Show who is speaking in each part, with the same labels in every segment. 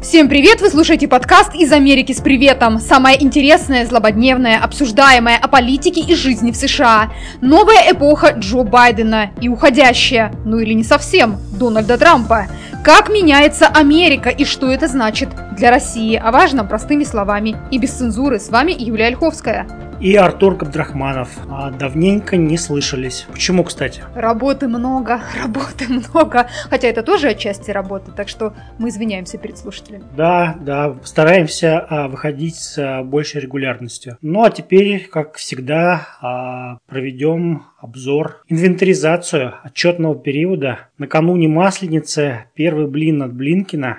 Speaker 1: Всем привет! Вы слушаете подкаст из Америки с приветом. Самое интересное, злободневное, обсуждаемое о политике и жизни в США. Новая эпоха Джо Байдена и уходящая, ну или не совсем, Дональда Трампа. Как меняется Америка и что это значит для России? О важном простыми словами и без цензуры. С вами Юлия Ольховская
Speaker 2: и Артур Габдрахманов. А, давненько не слышались. Почему, кстати?
Speaker 1: Работы много, работы много. Хотя это тоже отчасти работы, так что мы извиняемся перед слушателями.
Speaker 2: Да, да, стараемся а, выходить с а, большей регулярностью. Ну а теперь, как всегда, а, проведем обзор, инвентаризацию отчетного периода. Накануне Масленицы первый блин от Блинкина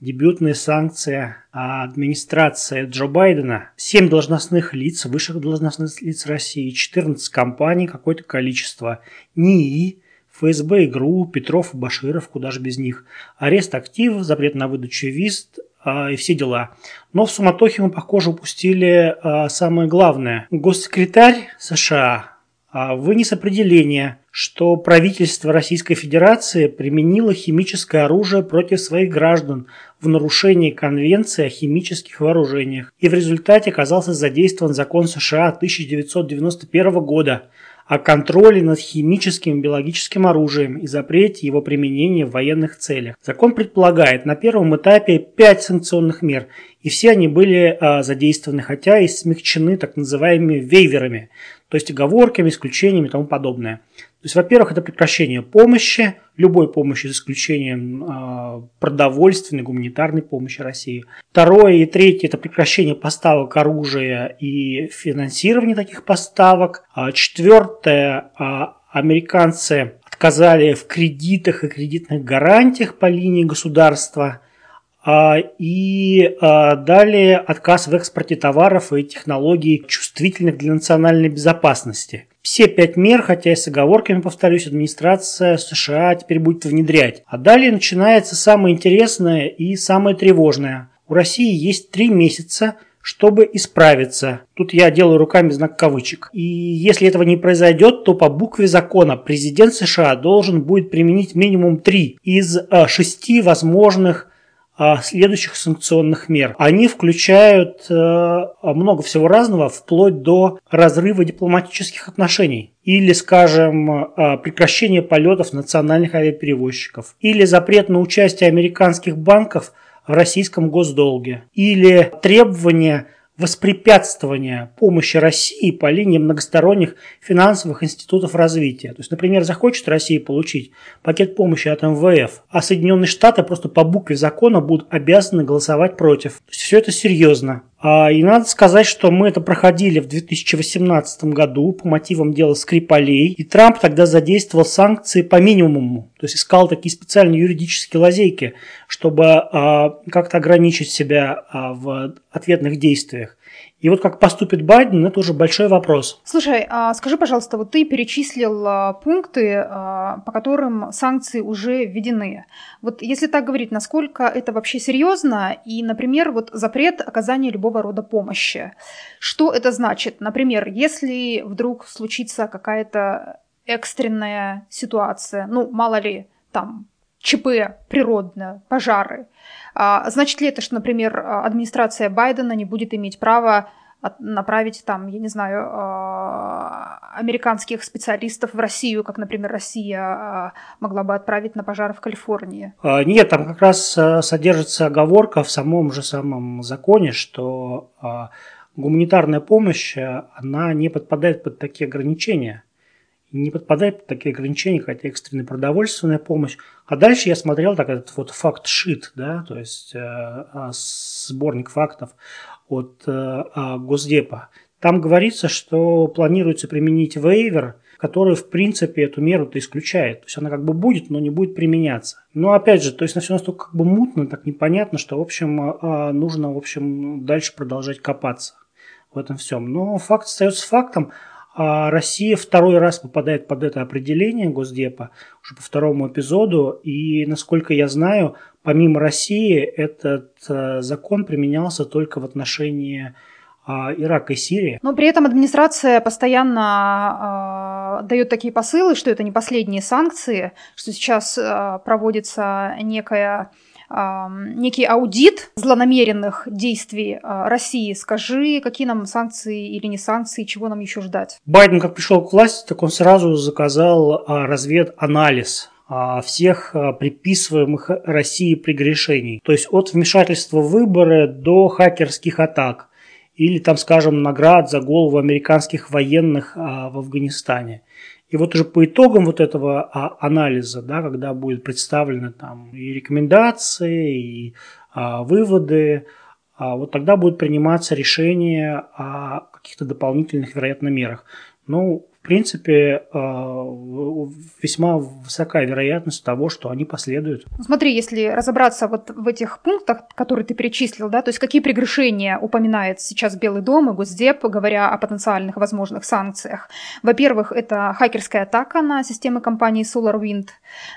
Speaker 2: дебютная санкция администрации Джо Байдена. 7 должностных лиц, высших должностных лиц России, 14 компаний, какое-то количество. НИИ, ФСБ, ИГРУ, Петров Баширов, куда же без них. Арест активов, запрет на выдачу виз а, и все дела. Но в суматохе мы, похоже, упустили а, самое главное. Госсекретарь США а, вынес определение, что правительство Российской Федерации применило химическое оружие против своих граждан в нарушении Конвенции о химических вооружениях и в результате оказался задействован закон США 1991 года о контроле над химическим и биологическим оружием и запрете его применения в военных целях. Закон предполагает на первом этапе пять санкционных мер, и все они были а, задействованы, хотя и смягчены так называемыми вейверами, то есть оговорками, исключениями и тому подобное. Есть, во-первых, это прекращение помощи, любой помощи, за исключением э, продовольственной, гуманитарной помощи России. Второе и третье – это прекращение поставок оружия и финансирование таких поставок. А четвертое э, – американцы отказали в кредитах и кредитных гарантиях по линии государства – а, и а, далее отказ в экспорте товаров и технологий, чувствительных для национальной безопасности. Все пять мер, хотя и с оговорками, повторюсь, администрация США теперь будет внедрять. А далее начинается самое интересное и самое тревожное. У России есть три месяца, чтобы исправиться. Тут я делаю руками знак кавычек. И если этого не произойдет, то по букве закона президент США должен будет применить минимум три из а, шести возможных следующих санкционных мер. Они включают э, много всего разного, вплоть до разрыва дипломатических отношений. Или, скажем, э, прекращение полетов национальных авиаперевозчиков. Или запрет на участие американских банков в российском госдолге. Или требование воспрепятствования помощи России по линии многосторонних финансовых институтов развития. То есть, например, захочет Россия получить пакет помощи от МВФ, а Соединенные Штаты просто по букве закона будут обязаны голосовать против. То есть, все это серьезно. А, и надо сказать, что мы это проходили в 2018 году по мотивам дела Скрипалей, и Трамп тогда задействовал санкции по минимуму, то есть искал такие специальные юридические лазейки, чтобы а, как-то ограничить себя а, в ответных действиях. И вот как поступит Байден, это уже большой вопрос.
Speaker 1: Слушай, а скажи, пожалуйста, вот ты перечислил а, пункты, а, по которым санкции уже введены. Вот если так говорить, насколько это вообще серьезно? И, например, вот запрет оказания любого рода помощи. Что это значит? Например, если вдруг случится какая-то экстренная ситуация, ну, мало ли, там, ЧП природное, пожары. А, значит ли это, что, например, администрация Байдена не будет иметь права направить там, я не знаю, а, американских специалистов в Россию, как, например, Россия а, могла бы отправить на пожары в Калифорнии?
Speaker 2: Нет, там как раз содержится оговорка в самом же самом законе, что гуманитарная помощь, она не подпадает под такие ограничения не подпадает под такие ограничения, хотя экстренная продовольственная помощь. А дальше я смотрел так этот вот факт-шит, да, то есть э, а, сборник фактов от э, а, Госдепа. Там говорится, что планируется применить вейвер, который, в принципе, эту меру-то исключает. То есть она как бы будет, но не будет применяться. Но опять же, то есть на все настолько как бы мутно, так непонятно, что, в общем, а, нужно, в общем, дальше продолжать копаться в этом всем. Но факт остается фактом. А Россия второй раз попадает под это определение Госдепа, уже по второму эпизоду, и, насколько я знаю, помимо России этот э, закон применялся только в отношении а, Ирака и Сирии.
Speaker 1: Но при этом администрация постоянно э, дает такие посылы, что это не последние санкции, что сейчас э, проводится некая некий аудит злонамеренных действий России. Скажи, какие нам санкции или не санкции, чего нам еще ждать?
Speaker 2: Байден, как пришел к власти, так он сразу заказал разведанализ всех приписываемых России прегрешений. То есть от вмешательства в выборы до хакерских атак или там, скажем, наград за голову американских военных в Афганистане. И вот уже по итогам вот этого а, анализа, да, когда будут представлены там и рекомендации, и а, выводы, а, вот тогда будет приниматься решение о каких-то дополнительных, вероятно, мерах. Ну, принципе, э, весьма высокая вероятность того, что они последуют.
Speaker 1: Смотри, если разобраться вот в этих пунктах, которые ты перечислил, да, то есть какие прегрешения упоминает сейчас Белый дом и Госдеп, говоря о потенциальных возможных санкциях. Во-первых, это хакерская атака на системы компании SolarWind.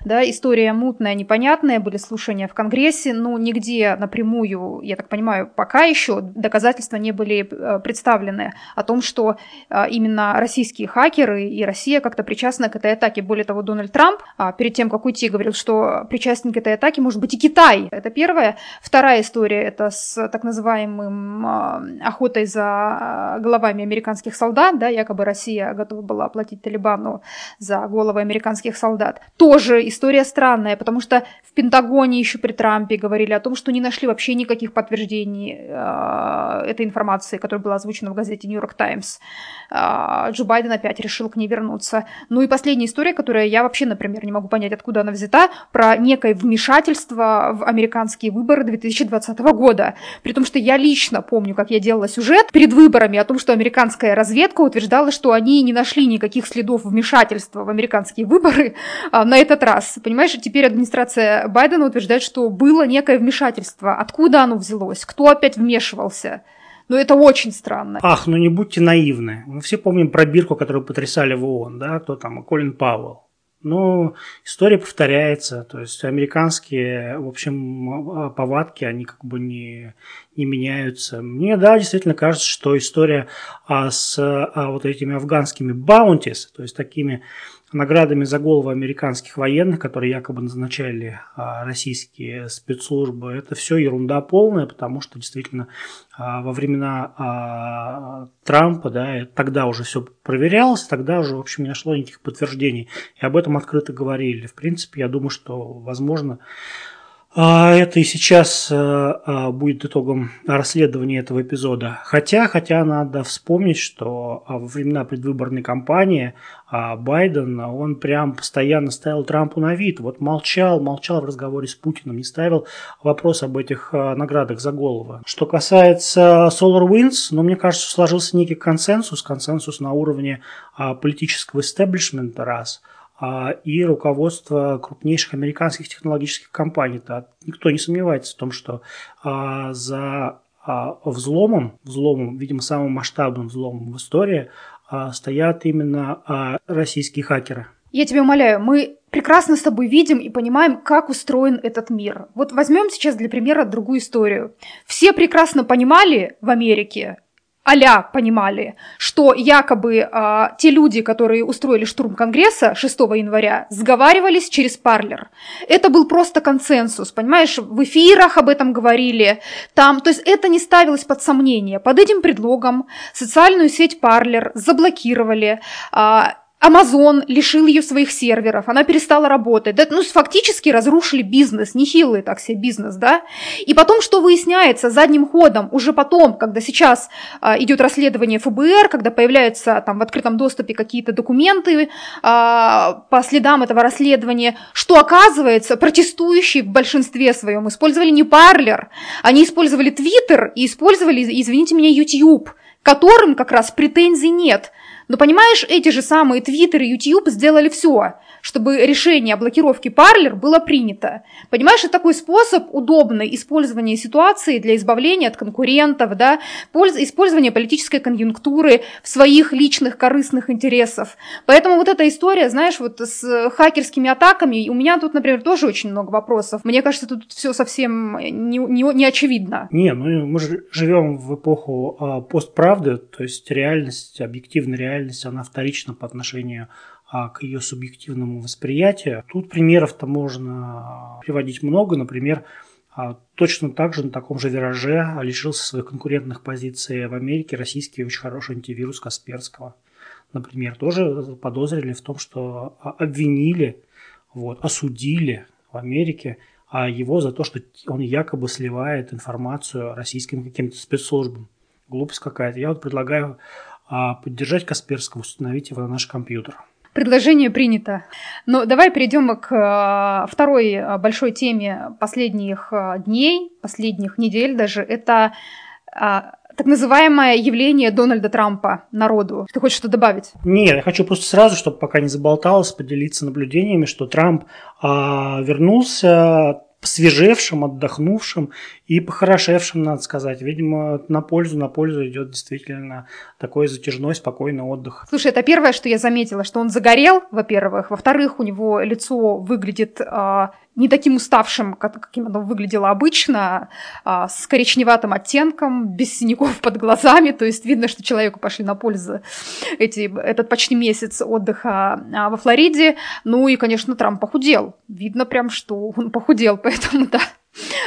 Speaker 1: Да, история мутная, непонятная, были слушания в Конгрессе, но нигде напрямую, я так понимаю, пока еще доказательства не были э, представлены о том, что э, именно российские хакеры хакеры, и Россия как-то причастна к этой атаке. Более того, Дональд Трамп а, перед тем, как уйти, говорил, что причастен к этой атаке может быть и Китай. Это первая. Вторая история – это с так называемым а, охотой за а, головами американских солдат. Да, якобы Россия готова была оплатить Талибану за головы американских солдат. Тоже история странная, потому что в Пентагоне еще при Трампе говорили о том, что не нашли вообще никаких подтверждений этой информации, которая была озвучена в газете «Нью-Йорк Таймс». Джо Байден опять решил к ней вернуться. Ну и последняя история, которая я вообще, например, не могу понять, откуда она взята, про некое вмешательство в американские выборы 2020 года. При том, что я лично помню, как я делала сюжет перед выборами о том, что американская разведка утверждала, что они не нашли никаких следов вмешательства в американские выборы а, на этот раз. Понимаешь, теперь администрация Байдена утверждает, что было некое вмешательство. Откуда оно взялось? Кто опять вмешивался? Но это очень странно.
Speaker 2: Ах, ну не будьте наивны. Мы все помним пробирку, которую потрясали в ООН, да, кто там, Колин Пауэлл. Но история повторяется, то есть американские, в общем, повадки, они как бы не, не меняются. Мне, да, действительно кажется, что история а, с а, вот этими афганскими баунтис, то есть такими наградами за головы американских военных, которые якобы назначали а, российские спецслужбы, это все ерунда полная, потому что действительно а, во времена а, Трампа, да, тогда уже все проверялось, тогда уже, в общем, не нашло никаких подтверждений. И об этом открыто говорили. В принципе, я думаю, что, возможно, это и сейчас э, а, будет итогом расследования этого эпизода. Хотя, хотя надо вспомнить, что а, во времена предвыборной кампании Байден, он прям постоянно ставил Трампу на вид. Вот молчал, молчал в разговоре с Путиным, не ставил вопрос об этих наградах за голову. Что касается SolarWinds, ну, мне кажется, сложился некий консенсус, консенсус на уровне политического истеблишмента, раз – а, и руководство крупнейших американских технологических компаний. -то. Никто не сомневается в том, что а, за а, взломом, взломом, видимо, самым масштабным взломом в истории стоят именно российские хакеры.
Speaker 1: Я тебя умоляю, мы прекрасно с тобой видим и понимаем, как устроен этот мир. Вот возьмем сейчас для примера другую историю. Все прекрасно понимали в Америке, а понимали, что якобы э, те люди, которые устроили штурм Конгресса 6 января, сговаривались через парлер. Это был просто консенсус, понимаешь, в эфирах об этом говорили, там, то есть это не ставилось под сомнение. Под этим предлогом социальную сеть парлер заблокировали, э, Amazon лишил ее своих серверов, она перестала работать. Да, ну, фактически разрушили бизнес, нехилый так себе бизнес, да. И потом, что выясняется задним ходом, уже потом, когда сейчас а, идет расследование ФБР, когда появляются там в открытом доступе какие-то документы а, по следам этого расследования, что оказывается, протестующие в большинстве своем использовали не Парлер, они использовали Твиттер и использовали, извините меня, YouTube, которым как раз претензий нет. Но понимаешь, эти же самые Twitter и YouTube сделали все, чтобы решение о блокировке Parler было принято. Понимаешь, это такой способ удобный использования ситуации для избавления от конкурентов, да, использования политической конъюнктуры в своих личных корыстных интересов. Поэтому вот эта история, знаешь, вот с хакерскими атаками, у меня тут, например, тоже очень много вопросов. Мне кажется, тут все совсем не, не, не очевидно.
Speaker 2: Не, ну мы же живем в эпоху а, постправды, то есть реальность, объективная реальность она вторична по отношению к ее субъективному восприятию. Тут примеров-то можно приводить много. Например, А точно так же на таком же вираже лишился своих конкурентных позиций в Америке российский очень хороший антивирус Касперского. Например, тоже подозрили в том, что обвинили, вот, осудили в Америке а его за то, что он якобы сливает информацию российским каким-то спецслужбам. Глупость какая-то. Я вот предлагаю а, поддержать Касперского, установить его на наш компьютер.
Speaker 1: Предложение принято. Но давай перейдем к а, второй а, большой теме последних дней, последних недель даже. Это так называемое явление Дональда Трампа народу. Ты хочешь что добавить?
Speaker 2: Нет, я хочу просто сразу, чтобы пока не заболталось, поделиться наблюдениями, что Трамп а, вернулся посвежевшим, отдохнувшим и похорошевшим, надо сказать. Видимо, на пользу, на пользу идет действительно такой затяжной, спокойный отдых.
Speaker 1: Слушай, это первое, что я заметила, что он загорел, во-первых. Во-вторых, у него лицо выглядит э, не таким уставшим, как, каким оно выглядело обычно, э, с коричневатым оттенком, без синяков под глазами. То есть видно, что человеку пошли на пользу эти, этот почти месяц отдыха э, во Флориде. Ну и, конечно, Трамп похудел. Видно прям, что он похудел, поэтому да.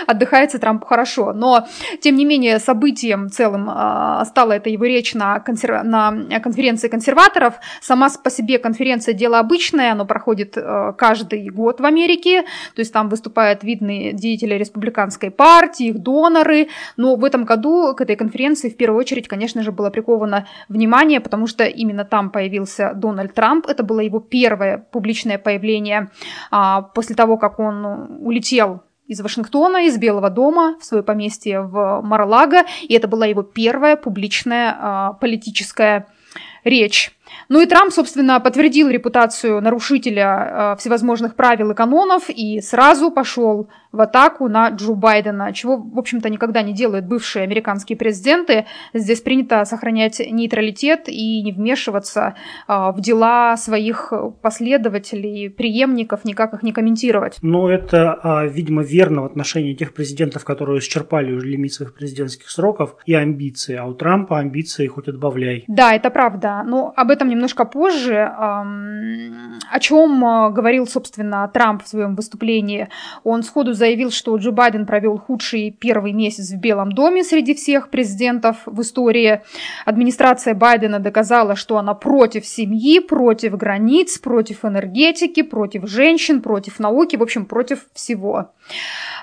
Speaker 1: Отдыхается Трампу хорошо. Но, тем не менее, событием целым э, стала эта его речь на, консер... на конференции консерваторов. Сама по себе конференция дело обычное, оно проходит э, каждый год в Америке, то есть там выступают видные деятели республиканской партии, их доноры, но в этом году к этой конференции в первую очередь, конечно же, было приковано внимание, потому что именно там появился Дональд Трамп, это было его первое публичное появление э, после того, как он улетел из Вашингтона, из Белого дома в свое поместье в Мар-Лаго, и это была его первая публичная а, политическая речь. Ну и Трамп, собственно, подтвердил репутацию нарушителя э, всевозможных правил и канонов и сразу пошел в атаку на Джо Байдена, чего, в общем-то, никогда не делают бывшие американские президенты. Здесь принято сохранять нейтралитет и не вмешиваться э, в дела своих последователей, преемников, никак их не комментировать.
Speaker 2: Но это, а, видимо, верно в отношении тех президентов, которые исчерпали уже лимит своих президентских сроков и амбиции. А у Трампа амбиции хоть отбавляй.
Speaker 1: Да, это правда. Но об этом немножко позже. О чем э, говорил, собственно, Трамп в своем выступлении? Он сходу заявил, что Джо Байден провел худший первый месяц в Белом доме среди всех президентов в истории. Администрация Байдена доказала, что она против семьи, против границ, против энергетики, против женщин, против науки, в общем, против всего.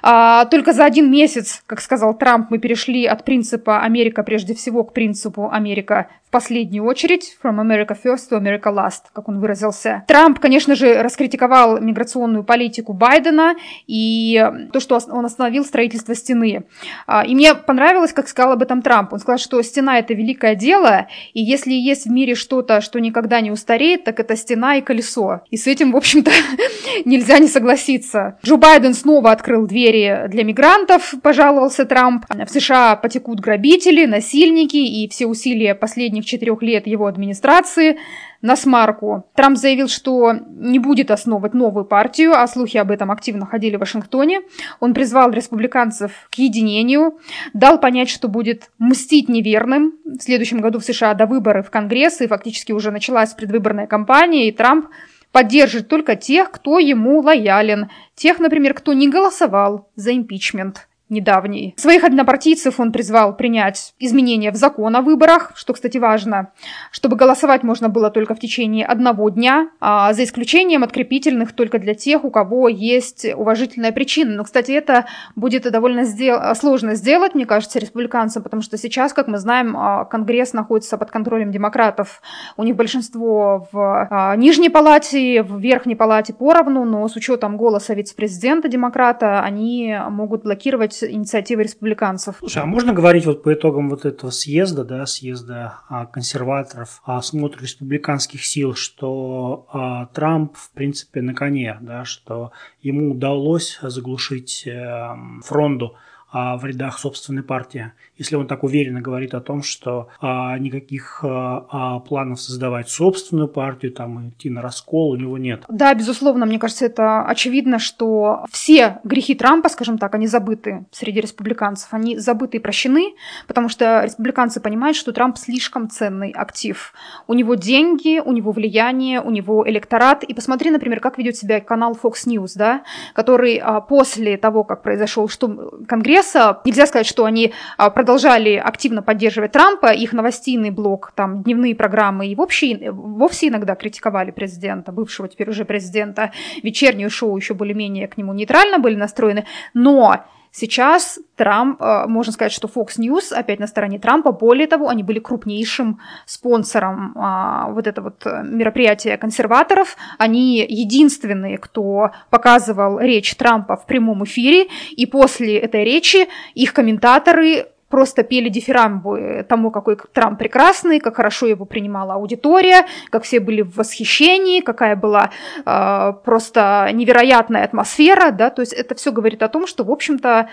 Speaker 1: А, только за один месяц, как сказал Трамп, мы перешли от принципа «Америка прежде всего» к принципу «Америка в последнюю очередь» «From America first to America last», как он выразился. Трамп, конечно же, раскритиковал миграционную политику Байдена и то, что он остановил строительство стены. А, и мне понравилось, как сказал об этом Трамп. Он сказал, что стена – это великое дело, и если есть в мире что-то, что никогда не устареет, так это стена и колесо. И с этим, в общем-то, нельзя не согласиться. Джо Байден снова открыл дверь двери для мигрантов, пожаловался Трамп. В США потекут грабители, насильники и все усилия последних четырех лет его администрации на смарку. Трамп заявил, что не будет основывать новую партию, а слухи об этом активно ходили в Вашингтоне. Он призвал республиканцев к единению, дал понять, что будет мстить неверным. В следующем году в США до выборы в Конгресс, и фактически уже началась предвыборная кампания, и Трамп поддержит только тех, кто ему лоялен, тех, например, кто не голосовал за импичмент недавний. Своих однопартийцев он призвал принять изменения в закон о выборах, что, кстати, важно, чтобы голосовать можно было только в течение одного дня, а за исключением открепительных только для тех, у кого есть уважительная причина. Но, кстати, это будет довольно сдел- сложно сделать, мне кажется, республиканцам, потому что сейчас, как мы знаем, а, Конгресс находится под контролем демократов. У них большинство в а, нижней палате, в верхней палате поровну, но с учетом голоса вице-президента демократа они могут блокировать инициативы республиканцев.
Speaker 2: Слушай, а можно говорить вот по итогам вот этого съезда, да, съезда а, консерваторов, а, смотра республиканских сил, что а, Трамп, в принципе, на коне, да, что ему удалось заглушить э, фронду а, в рядах собственной партии, если он так уверенно говорит о том, что а, никаких а, а, планов создавать собственную партию, там идти на раскол у него нет.
Speaker 1: Да, безусловно, мне кажется, это очевидно, что все грехи Трампа, скажем так, они забыты среди республиканцев, они забыты и прощены, потому что республиканцы понимают, что Трамп слишком ценный актив. У него деньги, у него влияние, у него электорат. И посмотри, например, как ведет себя канал Fox News, да, который а, после того, как произошел штурм Конгресса, пресса, нельзя сказать, что они а, продолжали активно поддерживать Трампа, их новостейный блок, там, дневные программы и вообще, вовсе иногда критиковали президента, бывшего теперь уже президента, вечернее шоу еще более-менее к нему нейтрально были настроены, но Сейчас Трамп, э, можно сказать, что Fox News опять на стороне Трампа. Более того, они были крупнейшим спонсором а, вот этого вот э, мероприятия консерваторов. Они единственные, кто показывал речь Трампа в прямом эфире. И после этой речи их комментаторы просто пели дифирамбы тому, какой Трамп прекрасный, как хорошо его принимала аудитория, как все были в восхищении, какая была э, просто невероятная атмосфера, да, то есть это все говорит о том, что, в общем-то,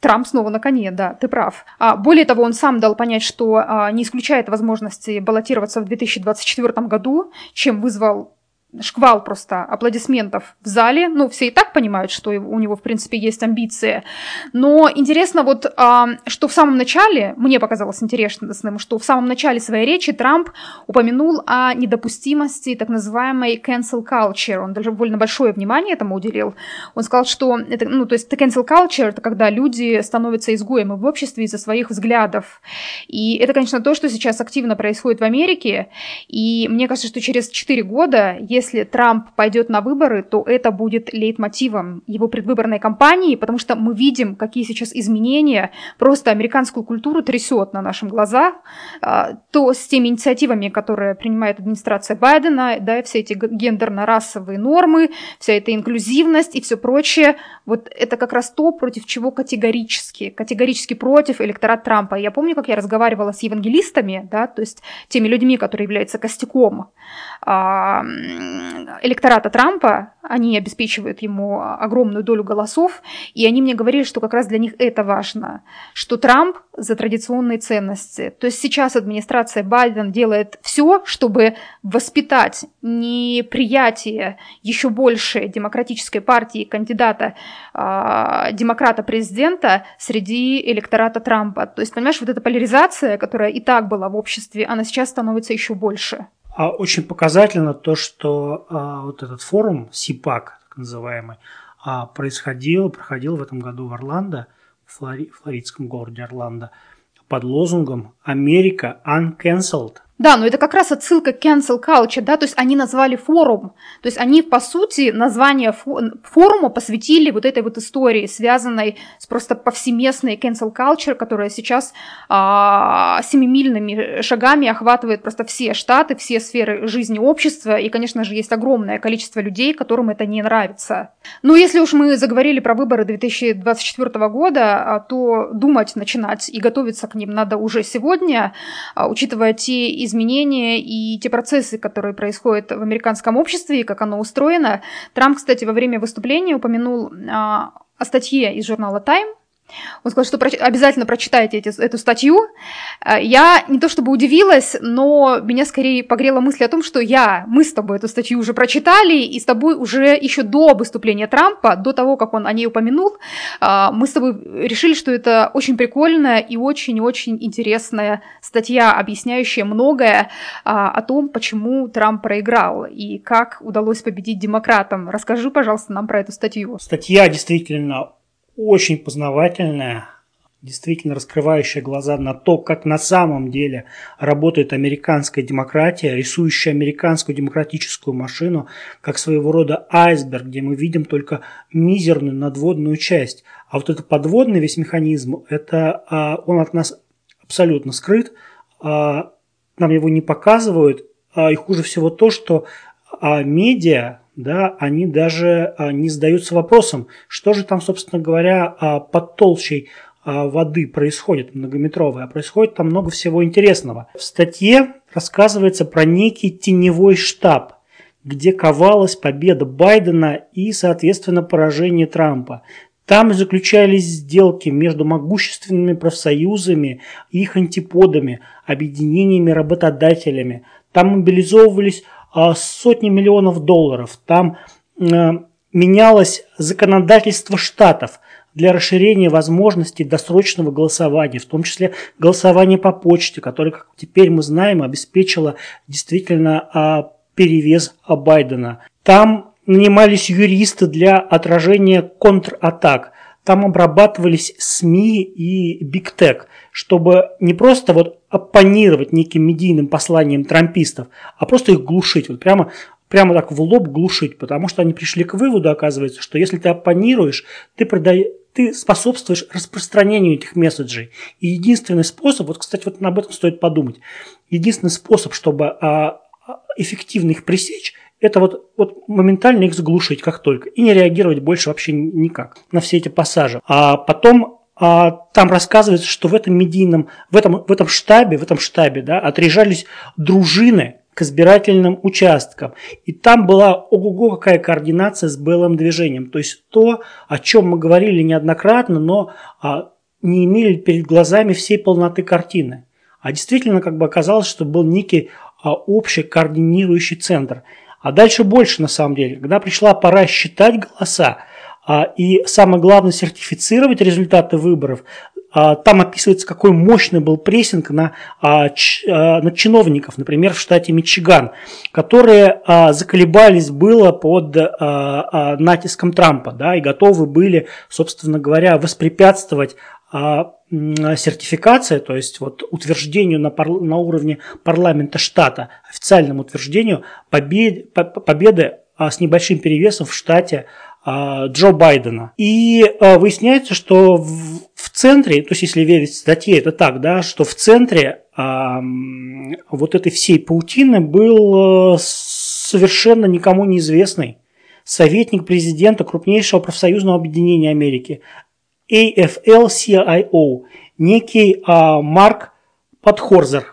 Speaker 1: Трамп снова на коне, да, ты прав. А, более того, он сам дал понять, что а, не исключает возможности баллотироваться в 2024 году, чем вызвал шквал просто аплодисментов в зале. Ну, все и так понимают, что у него, в принципе, есть амбиции. Но интересно вот, а, что в самом начале, мне показалось интересным, что в самом начале своей речи Трамп упомянул о недопустимости так называемой cancel culture. Он даже довольно большое внимание этому уделил. Он сказал, что это, ну, то есть cancel culture это когда люди становятся изгоями в обществе из-за своих взглядов. И это, конечно, то, что сейчас активно происходит в Америке. И мне кажется, что через 4 года, если если Трамп пойдет на выборы, то это будет лейтмотивом его предвыборной кампании, потому что мы видим, какие сейчас изменения. Просто американскую культуру трясет на наших глазах, а, то с теми инициативами, которые принимает администрация Байдена, да, все эти гендерно-расовые нормы, вся эта инклюзивность и все прочее, вот это как раз то, против чего категорически, категорически против электорат Трампа. Я помню, как я разговаривала с евангелистами, да, то есть теми людьми, которые являются костяком. А, электората Трампа, они обеспечивают ему огромную долю голосов, и они мне говорили, что как раз для них это важно, что Трамп за традиционные ценности. То есть сейчас администрация Байден делает все, чтобы воспитать неприятие еще больше демократической партии кандидата э, демократа-президента среди электората Трампа. То есть, понимаешь, вот эта поляризация, которая и так была в обществе, она сейчас становится еще больше.
Speaker 2: А очень показательно то, что а, вот этот форум СИПАК, так называемый, а, происходил, проходил в этом году в Орландо, в Флори, флоридском городе Орландо, под лозунгом «Америка uncancelled».
Speaker 1: Да, но это как раз отсылка к cancel culture, да, то есть они назвали форум, то есть они, по сути, название форума посвятили вот этой вот истории, связанной с просто повсеместной cancel culture, которая сейчас а, семимильными шагами охватывает просто все штаты, все сферы жизни общества, и, конечно же, есть огромное количество людей, которым это не нравится. Но если уж мы заговорили про выборы 2024 года, а, то думать, начинать и готовиться к ним надо уже сегодня, а, учитывая те изменения, изменения и те процессы, которые происходят в американском обществе и как оно устроено. Трамп, кстати, во время выступления упомянул а, о статье из журнала Time, он сказал, что проч... обязательно прочитайте эти, эту статью. Э, я не то чтобы удивилась, но меня скорее погрела мысль о том, что я, мы с тобой эту статью уже прочитали, и с тобой уже еще до выступления Трампа, до того, как он о ней упомянул, э, мы с тобой решили, что это очень прикольная и очень-очень интересная статья, объясняющая многое э, о том, почему Трамп проиграл и как удалось победить демократам. Расскажи, пожалуйста, нам про эту статью.
Speaker 2: Статья действительно очень познавательная, действительно раскрывающая глаза на то, как на самом деле работает американская демократия, рисующая американскую демократическую машину, как своего рода айсберг, где мы видим только мизерную надводную часть. А вот этот подводный весь механизм, это а, он от нас абсолютно скрыт, а, нам его не показывают, и хуже всего то, что медиа, да, они даже а, не задаются вопросом, что же там, собственно говоря, а, под толщей а, воды происходит многометровой, а происходит там много всего интересного. В статье рассказывается про некий теневой штаб, где ковалась победа Байдена и, соответственно, поражение Трампа. Там заключались сделки между могущественными профсоюзами и их антиподами, объединениями работодателями. Там мобилизовывались сотни миллионов долларов. Там а, менялось законодательство штатов для расширения возможностей досрочного голосования, в том числе голосование по почте, которое, как теперь мы знаем, обеспечило действительно а, перевес Байдена. Там нанимались юристы для отражения контратак. Там обрабатывались СМИ и Бигтек, чтобы не просто вот оппонировать неким медийным посланиям трампистов, а просто их глушить. Вот прямо прямо так в лоб глушить, потому что они пришли к выводу, оказывается, что если ты оппонируешь, ты, продай, ты способствуешь распространению этих месседжей. И единственный способ, вот, кстати, вот об этом стоит подумать, единственный способ, чтобы а, а эффективно их пресечь, это вот, вот моментально их заглушить как только и не реагировать больше вообще никак на все эти пассажи. А потом а, там рассказывается, что в этом медийном, в этом, в этом штабе, в этом штабе, да, отряжались дружины к избирательным участкам. И там была ого-го какая координация с белым движением. То есть то, о чем мы говорили неоднократно, но а, не имели перед глазами всей полноты картины. А действительно как бы оказалось, что был некий а, общий координирующий центр. А дальше больше на самом деле. Когда пришла пора считать голоса, а, и самое главное сертифицировать результаты выборов, а, там описывается, какой мощный был прессинг на, а, на чиновников, например, в штате Мичиган, которые заколебались было под натиском Трампа да, и готовы были, собственно говоря, воспрепятствовать сертификация, то есть вот утверждению на, пар, на уровне парламента штата, официальному утверждению побед, победы с небольшим перевесом в штате а, Джо Байдена. И а, выясняется, что в, центре, то есть если верить статье, это так, да, что в центре а, вот этой всей паутины был совершенно никому неизвестный советник президента крупнейшего профсоюзного объединения Америки AFL-CIO, некий а, Марк Подхорзер.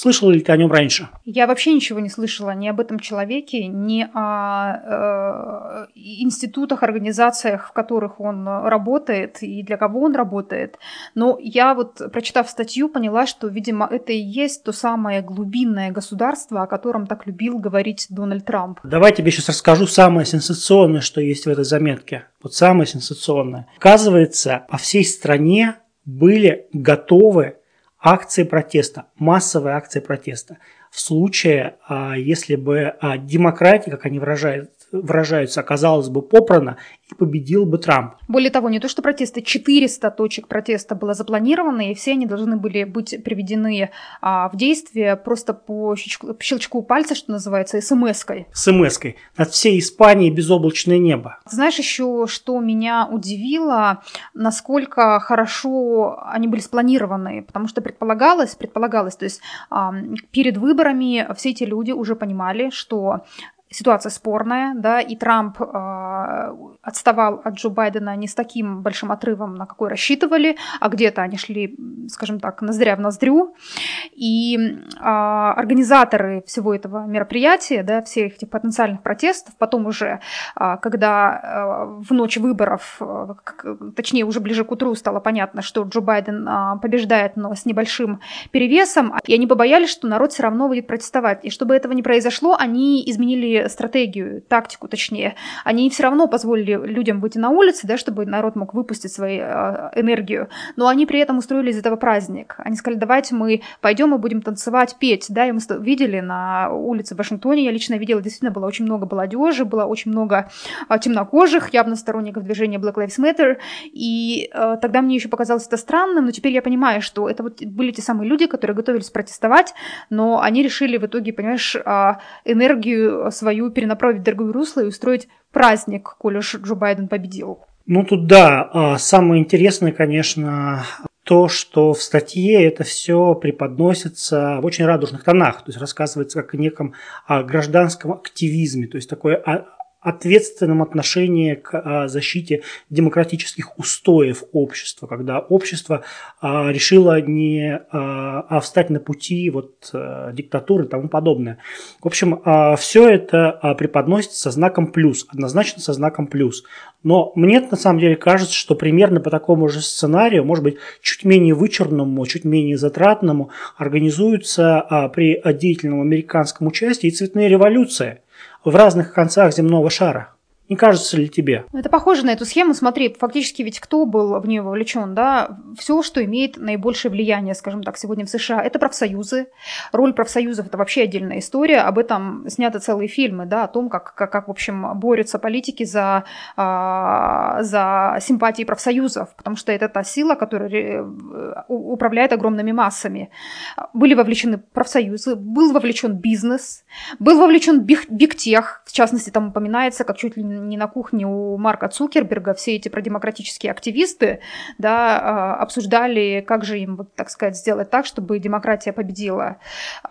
Speaker 2: Слышала ли ты о нем раньше?
Speaker 1: Я вообще ничего не слышала ни об этом человеке, ни о э, институтах, организациях, в которых он работает и для кого он работает. Но я вот, прочитав статью, поняла, что, видимо, это и есть то самое глубинное государство, о котором так любил говорить Дональд Трамп.
Speaker 2: Давай тебе сейчас расскажу самое сенсационное, что есть в этой заметке. Вот самое сенсационное. Оказывается, по всей стране были готовы акции протеста, массовые акции протеста. В случае, а, если бы а, демократия, как они выражают, выражаются, оказалась бы попрана и победил бы Трамп.
Speaker 1: Более того, не то что протесты, 400 точек протеста было запланировано, и все они должны были быть приведены а, в действие просто по щелчку, щелчку пальца, что называется, смс-кой.
Speaker 2: СМС-кой. Над всей Испанией безоблачное небо.
Speaker 1: Знаешь еще, что меня удивило, насколько хорошо они были спланированы, потому что предполагалось, предполагалось, то есть а, перед выборами все эти люди уже понимали, что ситуация спорная, да, и Трамп э, отставал от Джо Байдена не с таким большим отрывом, на какой рассчитывали, а где-то они шли, скажем так, ноздря в ноздрю. И э, организаторы всего этого мероприятия, да, всех этих потенциальных протестов, потом уже, э, когда э, в ночь выборов, э, точнее уже ближе к утру стало понятно, что Джо Байден э, побеждает, но с небольшим перевесом, и они побоялись, что народ все равно будет протестовать. И чтобы этого не произошло, они изменили стратегию, тактику точнее. Они все равно позволили людям выйти на улицы, да, чтобы народ мог выпустить свою э, энергию, но они при этом устроили из этого праздник. Они сказали, давайте мы пойдем и будем танцевать, петь, да, и мы видели на улице в Вашингтоне, я лично видела, действительно было очень много молодежи, было очень много э, темнокожих, явно сторонников движения Black Lives Matter, и э, тогда мне еще показалось это странным, но теперь я понимаю, что это вот были те самые люди, которые готовились протестовать, но они решили в итоге, понимаешь, э, энергию свою перенаправить в другое русло и устроить праздник, коли уж Джо Байден победил.
Speaker 2: Ну тут да, а, самое интересное, конечно, то, что в статье это все преподносится в очень радужных тонах, то есть рассказывается как о неком гражданском активизме, то есть такой ответственном отношении к а, защите демократических устоев общества, когда общество а, решило не а, встать на пути вот, а, диктатуры и тому подобное. В общем, все это преподносится со знаком плюс, однозначно со знаком плюс. Но мне на самом деле кажется, что примерно по такому же сценарию, может быть, чуть менее вычурному, чуть менее затратному, организуются при деятельном американском участии и цветные революции в разных концах земного шара. Не кажется ли тебе?
Speaker 1: Это похоже на эту схему. Смотри, фактически ведь кто был в нее вовлечен, да? Все, что имеет наибольшее влияние, скажем так, сегодня в США, это профсоюзы. Роль профсоюзов – это вообще отдельная история. Об этом сняты целые фильмы, да, о том, как, как, как в общем, борются политики за, а, за симпатии профсоюзов, потому что это та сила, которая э, управляет огромными массами. Были вовлечены профсоюзы, был вовлечен бизнес, был вовлечен бигтех, в частности, там упоминается, как чуть ли не на кухне у Марка Цукерберга все эти продемократические активисты да, а, обсуждали, как же им, так сказать, сделать так, чтобы демократия победила.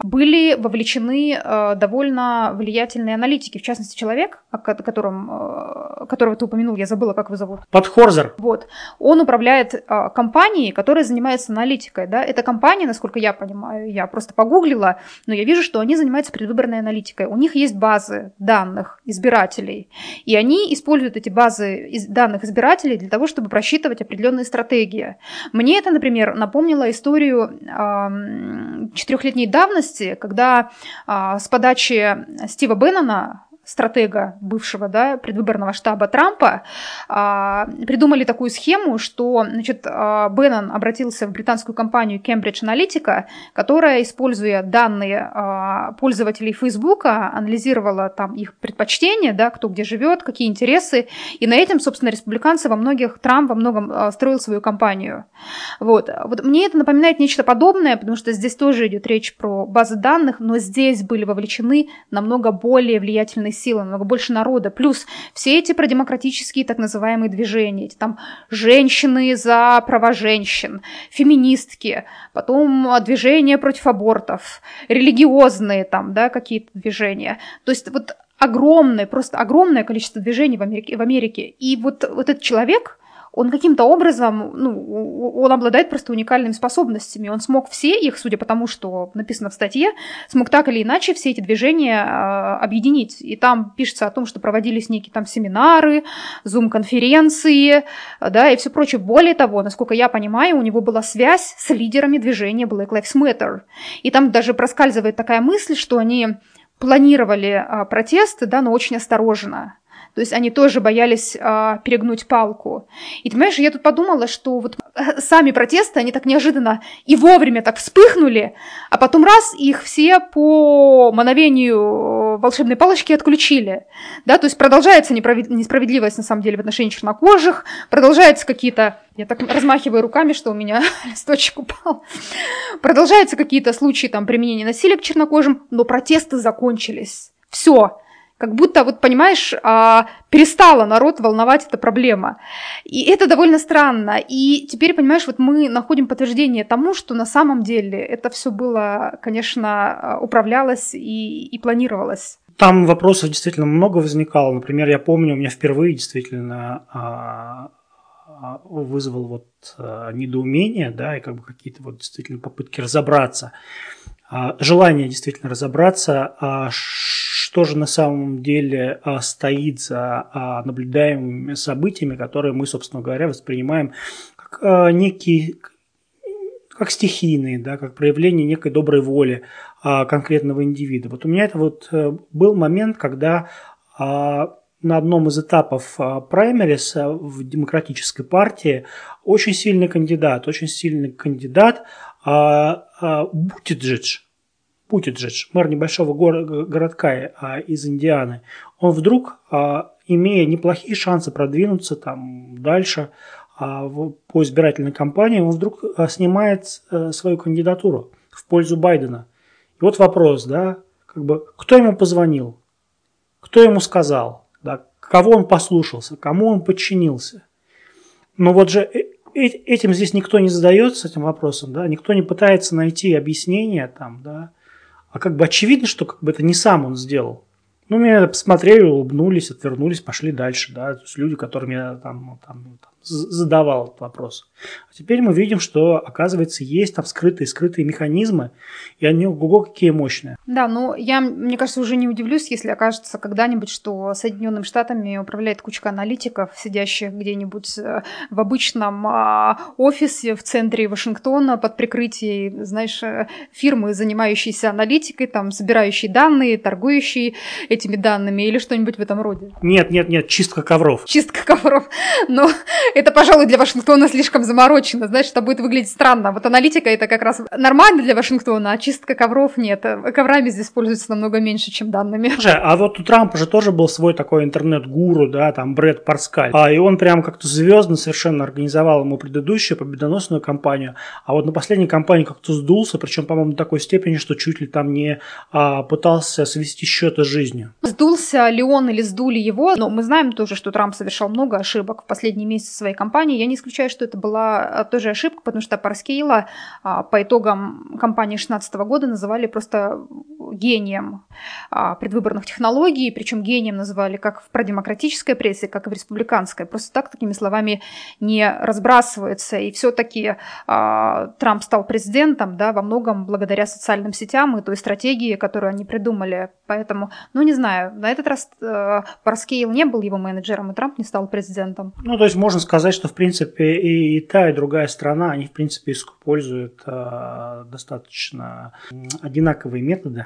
Speaker 1: Были вовлечены а, довольно влиятельные аналитики, в частности, человек, о котором, а, которого ты упомянул, я забыла, как его зовут.
Speaker 2: Подхорзер.
Speaker 1: Вот. Он управляет компанией, которая занимается аналитикой. Да? Эта компания, насколько я понимаю, я просто погуглила, но я вижу, что они занимаются предвыборной аналитикой. У них есть базы данных избирателей. И они используют эти базы данных избирателей для того, чтобы просчитывать определенные стратегии. Мне это, например, напомнило историю четырехлетней давности, когда а, с подачи Стива Беннона стратега бывшего да, предвыборного штаба Трампа, а, придумали такую схему, что значит, а, Беннон обратился в британскую компанию Cambridge Analytica, которая, используя данные а, пользователей Фейсбука, анализировала там их предпочтения, да, кто где живет, какие интересы, и на этом, собственно, республиканцы во многих, Трамп во многом строил свою компанию. Вот. вот мне это напоминает нечто подобное, потому что здесь тоже идет речь про базы данных, но здесь были вовлечены намного более влиятельные силы, намного больше народа. Плюс все эти продемократические так называемые движения, эти там женщины за права женщин, феминистки, потом движения против абортов, религиозные там, да, какие-то движения. То есть вот огромное, просто огромное количество движений в Америке. В Америке. И вот, вот этот человек, он каким-то образом, ну, он обладает просто уникальными способностями. Он смог все их, судя по тому, что написано в статье, смог так или иначе все эти движения э, объединить. И там пишется о том, что проводились некие там семинары, зум-конференции, да, и все прочее. Более того, насколько я понимаю, у него была связь с лидерами движения Black Lives Matter. И там даже проскальзывает такая мысль, что они планировали а, протесты, да, но очень осторожно. То есть они тоже боялись а, перегнуть палку. И ты понимаешь, я тут подумала, что вот э, сами протесты, они так неожиданно и вовремя так вспыхнули, а потом раз их все по мановению волшебной палочки отключили. Да, то есть продолжается несправедливость на самом деле в отношении чернокожих, продолжаются какие-то я так размахиваю руками, что у меня листочек упал. Продолжаются какие-то случаи там применения насилия к чернокожим, но протесты закончились. Все как будто, вот понимаешь, а, перестала народ волновать эта проблема. И это довольно странно. И теперь, понимаешь, вот мы находим подтверждение тому, что на самом деле это все было, конечно, управлялось и, и планировалось.
Speaker 2: Там вопросов действительно много возникало. Например, я помню, у меня впервые действительно а, а, вызвал вот недоумение, да, и как бы какие-то вот действительно попытки разобраться, желание действительно разобраться, что же на самом деле а, стоит за а, наблюдаемыми событиями, которые мы, собственно говоря, воспринимаем как а, некие как стихийные, да, как проявление некой доброй воли конкретного индивида. Вот у меня это вот э, был момент, когда на одном из этапов праймерис в демократической партии очень сильный кандидат, очень сильный кандидат Бутиджидж, Путиджидж, мэр небольшого городка а, из Индианы, он вдруг, а, имея неплохие шансы продвинуться там дальше а, по избирательной кампании, он вдруг а, снимает а, свою кандидатуру в пользу Байдена. И вот вопрос, да, как бы, кто ему позвонил, кто ему сказал, да, кого он послушался, кому он подчинился. Но вот же э, э, этим здесь никто не задается этим вопросом, да, никто не пытается найти объяснение там, да, а как бы очевидно, что как бы это не сам он сделал. Ну, меня посмотрели, улыбнулись, отвернулись, пошли дальше, да, то есть люди, которым я там, там, там задавал этот вопрос. А теперь мы видим, что, оказывается, есть там скрытые, скрытые механизмы, и они ого какие мощные.
Speaker 1: Да, ну я, мне кажется, уже не удивлюсь, если окажется когда-нибудь, что Соединенными Штатами управляет кучка аналитиков, сидящих где-нибудь э, в обычном а, офисе в центре Вашингтона под прикрытием, знаешь, э, фирмы, занимающейся аналитикой, там, собирающей данные, торгующей этими данными или что-нибудь в этом роде.
Speaker 2: Нет, нет, нет, чистка ковров.
Speaker 1: Чистка ковров. Но это, пожалуй, для Вашингтона слишком заморочено. Знаешь, это будет выглядеть странно. Вот аналитика это как раз нормально для Вашингтона, а чистка ковров нет. Коврами здесь пользуются намного меньше, чем данными.
Speaker 2: Слушай, а вот у Трампа же тоже был свой такой интернет-гуру, да, там Брэд Парскаль. А, и он прям как-то звездно совершенно организовал ему предыдущую победоносную кампанию. А вот на последней кампании как-то сдулся, причем, по-моему, до такой степени, что чуть ли там не а, пытался свести счеты с жизнью.
Speaker 1: Сдулся ли он или сдули его, но мы знаем тоже, что Трамп совершал много ошибок в последние месяцы своей кампании. Я не исключаю, что это была а, тоже ошибка, потому что Парскейла по итогам кампании 2016 года называли просто гением а, предвыборных технологий, причем гением называли как в продемократической прессе, как и в республиканской. Просто так такими словами не разбрасываются. И все-таки Трамп стал президентом да, во многом благодаря социальным сетям и той стратегии, которую они придумали. Поэтому, ну не знаю, на этот раз э, Парскейл не был его менеджером, и Трамп не стал президентом.
Speaker 2: Ну, то есть можно сказать, что, в принципе, и та, и другая страна, они, в принципе, используют э, достаточно одинаковые методы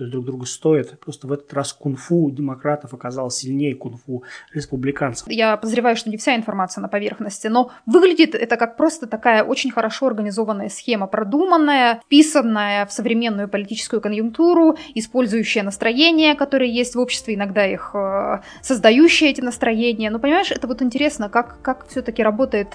Speaker 2: то есть друг друга стоят. Просто в этот раз кунг-фу демократов оказалось сильнее кунг-фу республиканцев.
Speaker 1: Я подозреваю, что не вся информация на поверхности, но выглядит это как просто такая очень хорошо организованная схема, продуманная, вписанная в современную политическую конъюнктуру, использующая настроения, которые есть в обществе, иногда их э, создающие эти настроения. Но понимаешь, это вот интересно, как, как все-таки работает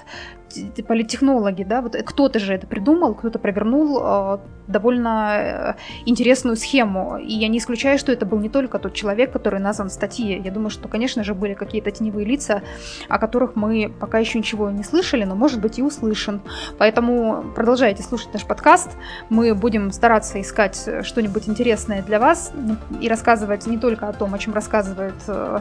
Speaker 1: политтехнологи, да, вот кто-то же это придумал, кто-то провернул э, довольно э, интересную схему, и я не исключаю, что это был не только тот человек, который назван в статье. Я думаю, что, конечно же, были какие-то теневые лица, о которых мы пока еще ничего не слышали, но, может быть, и услышим. Поэтому продолжайте слушать наш подкаст. Мы будем стараться искать что-нибудь интересное для вас и рассказывать не только о том, о чем рассказывают, э,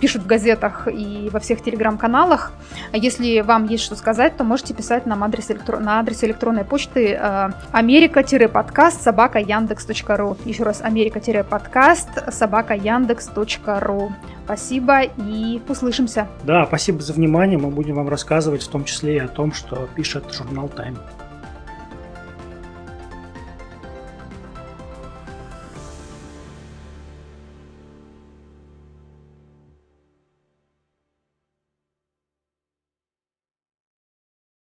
Speaker 1: пишут в газетах и во всех телеграм-каналах. А если вам есть что сказать, то можете писать нам адрес электро... на адрес электронной почты э, америка-подкаст собака яндекс.ру. Еще раз, америка-подкаст собака яндекс.ру. Спасибо и услышимся.
Speaker 2: Да, спасибо за внимание. Мы будем вам рассказывать в том числе и о том, что пишет журнал Time.